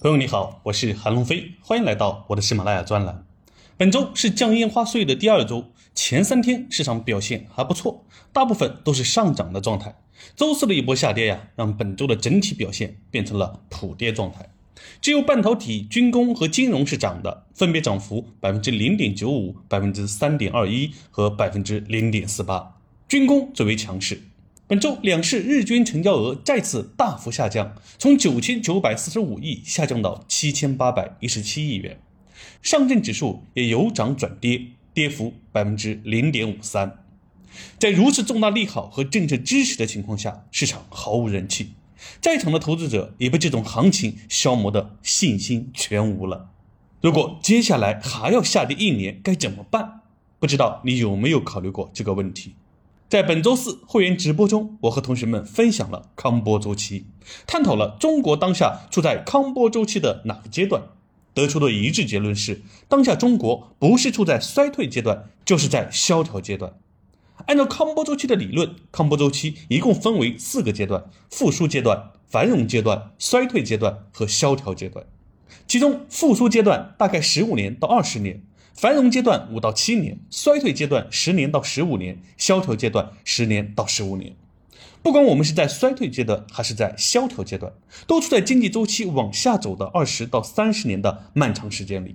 朋友你好，我是韩龙飞，欢迎来到我的喜马拉雅专栏。本周是降烟花税的第二周，前三天市场表现还不错，大部分都是上涨的状态。周四的一波下跌呀，让本周的整体表现变成了普跌状态。只有半导体、军工和金融是涨的，分别涨幅百分之零点九五、百分之三点二一和百分之零点四八，军工最为强势。本周两市日均成交额再次大幅下降，从九千九百四十五亿下降到七千八百一十七亿元。上证指数也由涨转跌，跌幅百分之零点五三。在如此重大利好和政策支持的情况下，市场毫无人气，在场的投资者也被这种行情消磨的信心全无了。如果接下来还要下跌一年，该怎么办？不知道你有没有考虑过这个问题？在本周四会员直播中，我和同学们分享了康波周期，探讨了中国当下处在康波周期的哪个阶段，得出的一致结论是，当下中国不是处在衰退阶段，就是在萧条阶段。按照康波周期的理论，康波周期一共分为四个阶段：复苏阶段、繁荣阶段、衰退阶段和萧条阶段。其中，复苏阶段大概十五年到二十年。繁荣阶段五到七年，衰退阶段十年到十五年，萧条阶段十年到十五年。不管我们是在衰退阶段还是在萧条阶段，都处在经济周期往下走的二十到三十年的漫长时间里。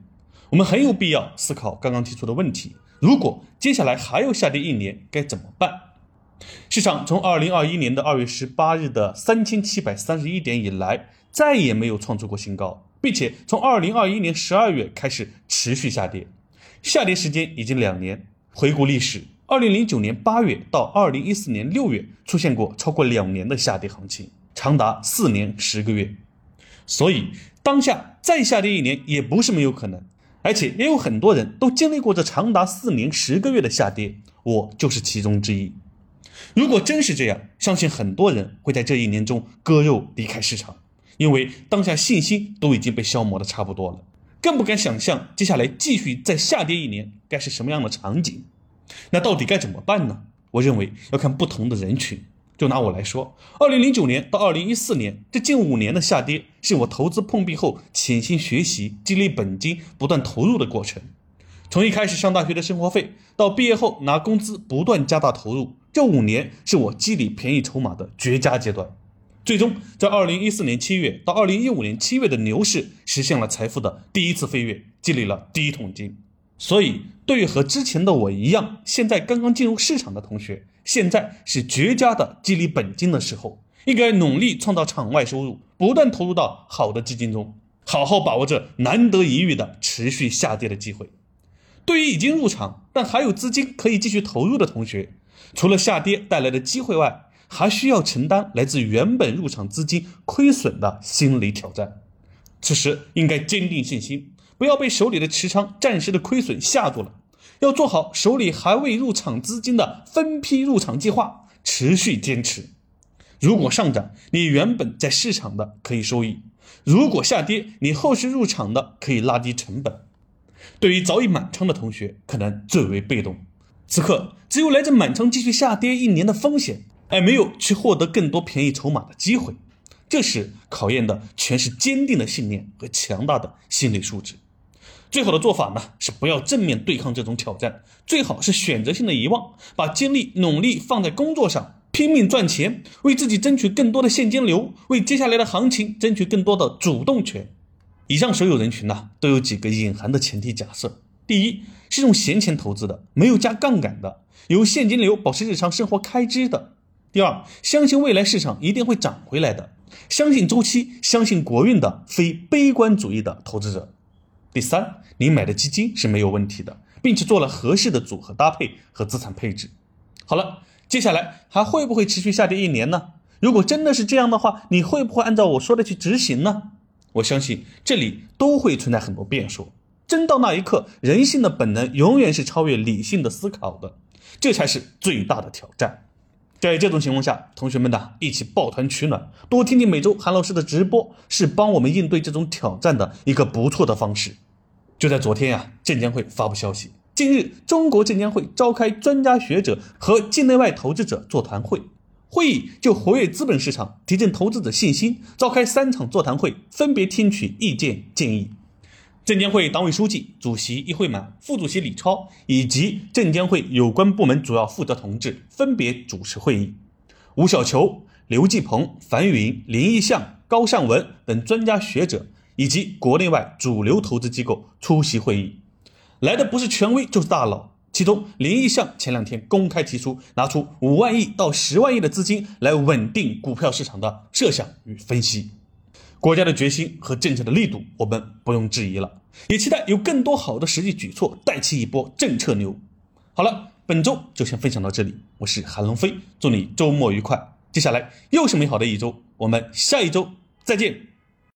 我们很有必要思考刚刚提出的问题：如果接下来还要下跌一年，该怎么办？市场从二零二一年的二月十八日的三千七百三十一点以来，再也没有创出过新高，并且从二零二一年十二月开始持续下跌。下跌时间已经两年。回顾历史，二零零九年八月到二零一四年六月出现过超过两年的下跌行情，长达四年十个月。所以当下再下跌一年也不是没有可能，而且也有很多人都经历过这长达四年十个月的下跌，我就是其中之一。如果真是这样，相信很多人会在这一年中割肉离开市场，因为当下信心都已经被消磨的差不多了。更不敢想象接下来继续再下跌一年该是什么样的场景，那到底该怎么办呢？我认为要看不同的人群。就拿我来说，二零零九年到二零一四年这近五年的下跌，是我投资碰壁后潜心学习、积累本金、不断投入的过程。从一开始上大学的生活费，到毕业后拿工资不断加大投入，这五年是我积累便宜筹码的绝佳阶段。最终，在二零一四年七月到二零一五年七月的牛市，实现了财富的第一次飞跃，积累了第一桶金。所以，对于和之前的我一样，现在刚刚进入市场的同学，现在是绝佳的积累本金的时候，应该努力创造场外收入，不断投入到好的基金中，好好把握这难得一遇的持续下跌的机会。对于已经入场但还有资金可以继续投入的同学，除了下跌带来的机会外，还需要承担来自原本入场资金亏损的心理挑战，此时应该坚定信心，不要被手里的持仓暂时的亏损吓住了，要做好手里还未入场资金的分批入场计划，持续坚持。如果上涨，你原本在市场的可以收益；如果下跌，你后续入场的可以拉低成本。对于早已满仓的同学，可能最为被动，此刻只有来自满仓继续下跌一年的风险。而没有去获得更多便宜筹码的机会，这时考验的全是坚定的信念和强大的心理素质。最好的做法呢，是不要正面对抗这种挑战，最好是选择性的遗忘，把精力努力放在工作上，拼命赚钱，为自己争取更多的现金流，为接下来的行情争取更多的主动权。以上所有人群呢，都有几个隐含的前提假设：第一，是用闲钱投资的，没有加杠杆的，有现金流保持日常生活开支的。第二，相信未来市场一定会涨回来的，相信周期，相信国运的非悲观主义的投资者。第三，你买的基金是没有问题的，并且做了合适的组合搭配和资产配置。好了，接下来还会不会持续下跌一年呢？如果真的是这样的话，你会不会按照我说的去执行呢？我相信这里都会存在很多变数。真到那一刻，人性的本能永远是超越理性的思考的，这才是最大的挑战。在这种情况下，同学们呢一起抱团取暖，多听听每周韩老师的直播，是帮我们应对这种挑战的一个不错的方式。就在昨天呀，证监会发布消息，近日中国证监会召开专家学者和境内外投资者座谈会，会议就活跃资本市场，提振投资者信心，召开三场座谈会，分别听取意见建议。证监会党委书记、主席易会满、副主席李超以及证监会有关部门主要负责同志分别主持会议。吴小球、刘继鹏、樊云、林义象、高尚文等专家学者以及国内外主流投资机构出席会议。来的不是权威就是大佬。其中，林义象前两天公开提出拿出五万亿到十万亿的资金来稳定股票市场的设想与分析。国家的决心和政策的力度，我们不用质疑了，也期待有更多好的实际举措带起一波政策牛。好了，本周就先分享到这里，我是韩龙飞，祝你周末愉快。接下来又是美好的一周，我们下一周再见。